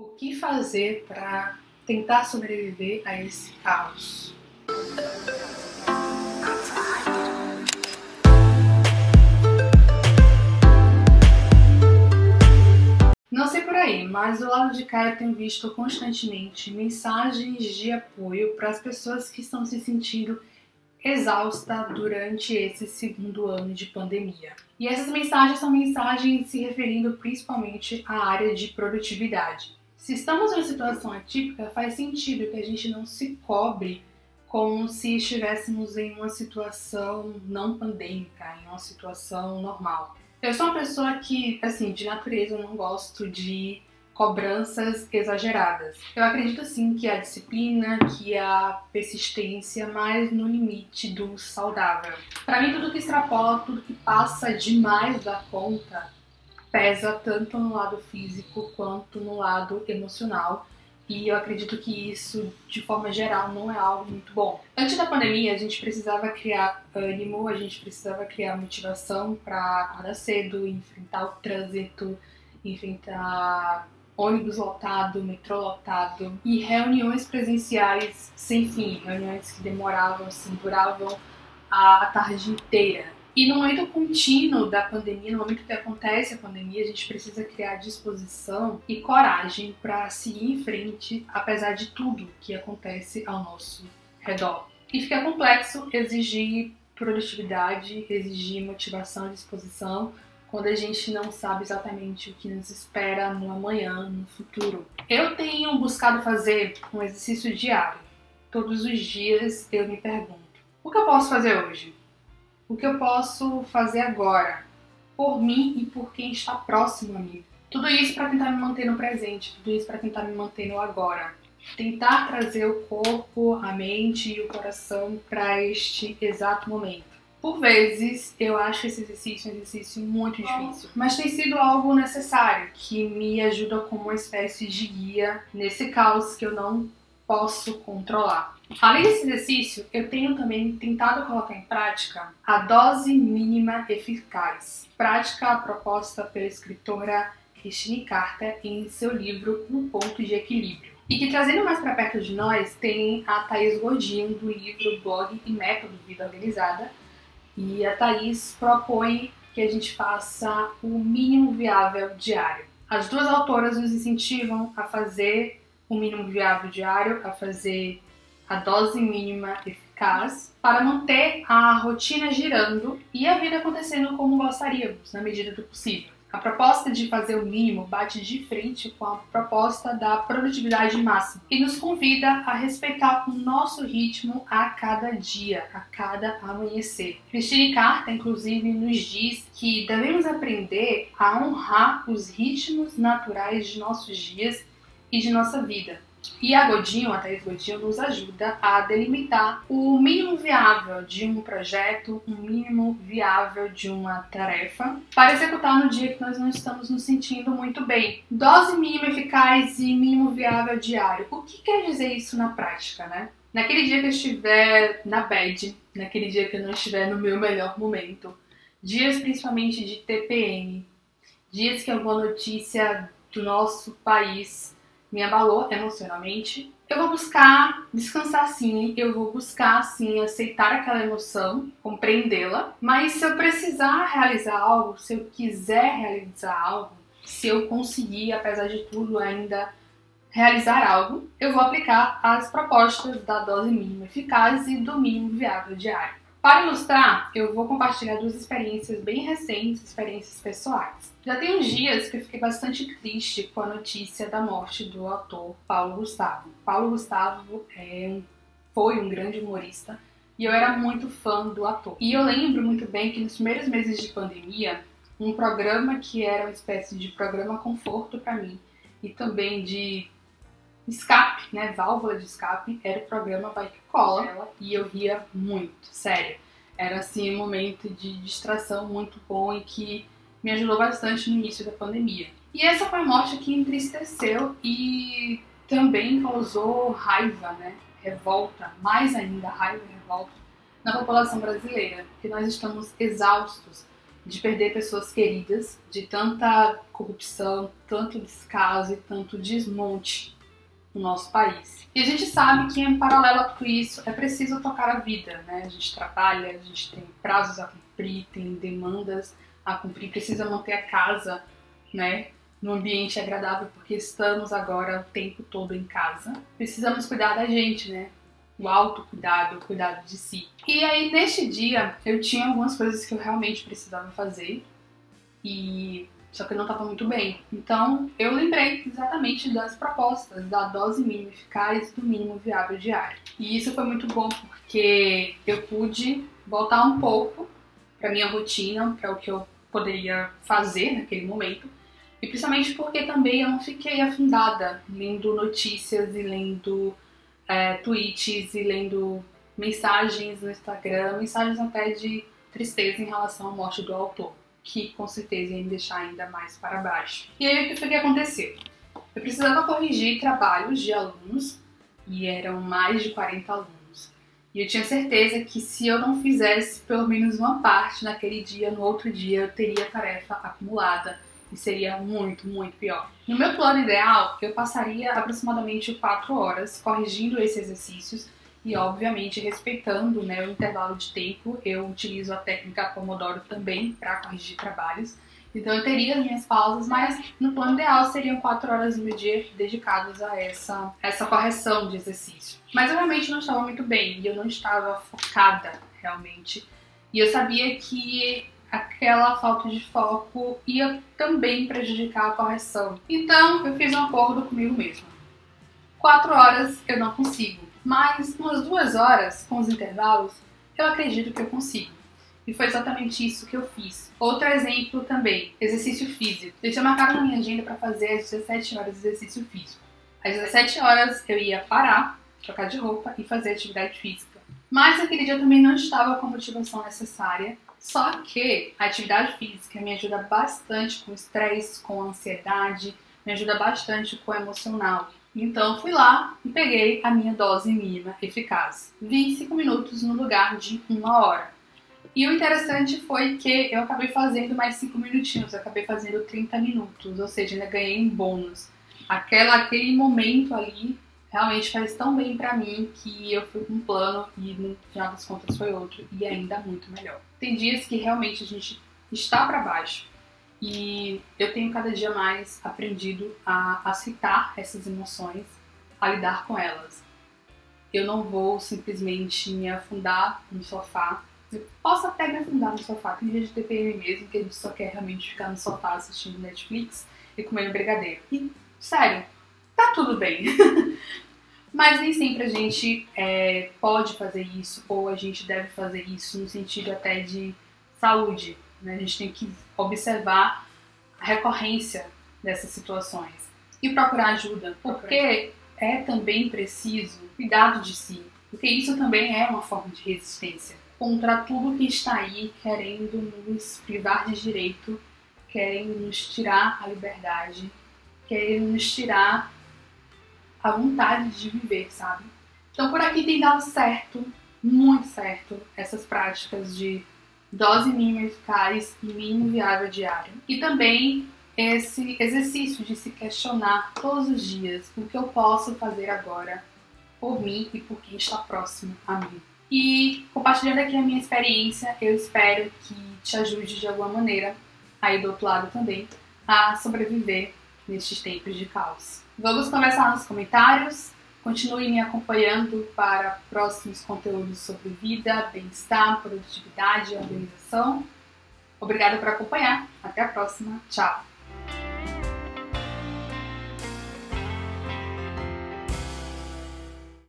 O que fazer para tentar sobreviver a esse caos? Não sei por aí, mas do lado de cá eu tenho visto constantemente mensagens de apoio para as pessoas que estão se sentindo exausta durante esse segundo ano de pandemia. E essas mensagens são mensagens se referindo principalmente à área de produtividade. Se estamos em uma situação atípica, faz sentido que a gente não se cobre como se estivéssemos em uma situação não pandêmica, em uma situação normal. Eu sou uma pessoa que, assim, de natureza eu não gosto de cobranças exageradas. Eu acredito sim que a disciplina, que a persistência, mas no limite do saudável. Para mim, tudo que extrapola, tudo que passa demais da conta, pesa tanto no lado físico quanto no lado emocional. E eu acredito que isso, de forma geral, não é algo muito bom. Antes da pandemia, a gente precisava criar ânimo, a gente precisava criar motivação para acordar cedo, enfrentar o trânsito, enfrentar ônibus lotado, metrô lotado e reuniões presenciais sem fim, reuniões que demoravam, assim, duravam a tarde inteira. E no momento contínuo da pandemia, no momento que acontece a pandemia, a gente precisa criar disposição e coragem para seguir em frente, apesar de tudo que acontece ao nosso redor. E fica complexo exigir produtividade, exigir motivação e disposição quando a gente não sabe exatamente o que nos espera no amanhã, no futuro. Eu tenho buscado fazer um exercício diário. Todos os dias eu me pergunto: o que eu posso fazer hoje? O que eu posso fazer agora, por mim e por quem está próximo a mim. Tudo isso para tentar me manter no presente, tudo isso para tentar me manter no agora. Tentar trazer o corpo, a mente e o coração para este exato momento. Por vezes eu acho esse exercício um exercício muito difícil, mas tem sido algo necessário que me ajuda como uma espécie de guia nesse caos que eu não posso controlar. Além desse exercício, eu tenho também tentado colocar em prática a dose mínima eficaz, prática proposta pela escritora Christine Carter em seu livro Um Ponto de Equilíbrio. E que trazendo mais para perto de nós tem a Thaís Godinho do livro Blog e Método Vida Organizada. E a Thaís propõe que a gente faça o mínimo viável diário. As duas autoras nos incentivam a fazer o mínimo viável diário, a fazer a dose mínima eficaz para manter a rotina girando e a vida acontecendo como gostaríamos, na medida do possível. A proposta de fazer o mínimo bate de frente com a proposta da produtividade máxima e nos convida a respeitar o nosso ritmo a cada dia, a cada amanhecer. Christine Carta, inclusive, nos diz que devemos aprender a honrar os ritmos naturais de nossos dias e de nossa vida. E a Godinho, a Thaís Godinho, nos ajuda a delimitar o mínimo viável de um projeto, o mínimo viável de uma tarefa, para executar no dia que nós não estamos nos sentindo muito bem. Dose mínima eficaz e mínimo viável diário. O que quer dizer isso na prática, né? Naquele dia que eu estiver na bed, naquele dia que eu não estiver no meu melhor momento, dias principalmente de TPM, dias que alguma notícia do nosso país me abalou emocionalmente, eu vou buscar descansar sim, eu vou buscar sim aceitar aquela emoção, compreendê-la, mas se eu precisar realizar algo, se eu quiser realizar algo, se eu conseguir, apesar de tudo, ainda realizar algo, eu vou aplicar as propostas da dose mínima eficaz e do mínimo viável diário. Para ilustrar, eu vou compartilhar duas experiências bem recentes, experiências pessoais. Já tem uns dias que eu fiquei bastante triste com a notícia da morte do ator Paulo Gustavo. Paulo Gustavo é um, foi um grande humorista e eu era muito fã do ator. E eu lembro muito bem que nos primeiros meses de pandemia, um programa que era uma espécie de programa conforto para mim e também de escape, né, válvula de escape, era o programa Vai Que Cola e eu ria muito, sério. Era assim um momento de distração muito bom e que me ajudou bastante no início da pandemia. E essa foi a morte que entristeceu e também causou raiva, né, revolta, mais ainda raiva e revolta na população brasileira, porque nós estamos exaustos de perder pessoas queridas, de tanta corrupção, tanto descaso e tanto desmonte no nosso país. E a gente sabe que, em paralelo a tudo isso, é preciso tocar a vida, né? A gente trabalha, a gente tem prazos a cumprir, tem demandas a cumprir, precisa manter a casa, né? No ambiente agradável, porque estamos agora o tempo todo em casa. Precisamos cuidar da gente, né? O autocuidado, o cuidado de si. E aí, neste dia, eu tinha algumas coisas que eu realmente precisava fazer. E só que eu não estava muito bem. Então, eu lembrei exatamente das propostas da dose mínima eficaz do mínimo viável diário. E isso foi muito bom porque eu pude voltar um pouco para minha rotina, para o que eu poderia fazer naquele momento. E principalmente porque também eu não fiquei afundada lendo notícias e lendo é, tweets e lendo mensagens no Instagram, mensagens até de tristeza em relação à morte do autor que com certeza ia me deixar ainda mais para baixo. E aí o que foi que aconteceu? Eu precisava corrigir trabalhos de alunos e eram mais de 40 alunos. E eu tinha certeza que se eu não fizesse pelo menos uma parte naquele dia, no outro dia eu teria tarefa acumulada e seria muito, muito pior. No meu plano ideal, eu passaria aproximadamente 4 horas corrigindo esses exercícios e obviamente respeitando né, o intervalo de tempo, eu utilizo a técnica Pomodoro também para corrigir trabalhos. Então eu teria as minhas pausas, mas no plano ideal seriam quatro horas do meu dia dedicadas a essa, essa correção de exercício. Mas eu realmente não estava muito bem e eu não estava focada realmente. E eu sabia que aquela falta de foco ia também prejudicar a correção. Então eu fiz um acordo comigo mesma. Quatro horas eu não consigo mas umas duas horas com os intervalos, eu acredito que eu consigo. E foi exatamente isso que eu fiz. Outro exemplo também, exercício físico. Eu tinha marcado na minha agenda para fazer às 17 horas exercício físico. Às 17 horas eu ia parar, trocar de roupa e fazer atividade física. Mas naquele dia eu também não estava com a motivação necessária. Só que a atividade física me ajuda bastante com estresse, com ansiedade, me ajuda bastante com o emocional. Então fui lá e peguei a minha dose mínima eficaz. 25 minutos no lugar de uma hora. E o interessante foi que eu acabei fazendo mais 5 minutinhos, eu acabei fazendo 30 minutos, ou seja, ainda ganhei um bônus. Aquela, aquele momento ali realmente faz tão bem para mim que eu fui com um plano e no final das contas foi outro e ainda muito melhor. Tem dias que realmente a gente está para baixo, e eu tenho cada dia mais aprendido a aceitar essas emoções, a lidar com elas. Eu não vou simplesmente me afundar no sofá. Eu posso até me afundar no sofá. Tem dia de TPM mesmo que a gente só quer realmente ficar no sofá assistindo Netflix e comendo brigadeiro. E, sério, tá tudo bem. Mas nem sempre a gente é, pode fazer isso ou a gente deve fazer isso no sentido até de saúde né? A gente tem que observar a recorrência dessas situações e procurar ajuda, porque é também preciso cuidado de si, porque isso também é uma forma de resistência contra tudo que está aí querendo nos privar de direito, querendo nos tirar a liberdade, querendo nos tirar a vontade de viver, sabe? Então por aqui tem dado certo, muito certo, essas práticas de dose mínima eficaz e mínimo viável diário. E também esse exercício de se questionar todos os dias o que eu posso fazer agora por mim e por quem está próximo a mim. E compartilhando aqui a minha experiência, eu espero que te ajude de alguma maneira, aí do outro lado também, a sobreviver nestes tempos de caos. Vamos conversar nos comentários. Continue me acompanhando para próximos conteúdos sobre vida, bem-estar, produtividade e organização. Obrigada por acompanhar. Até a próxima. Tchau!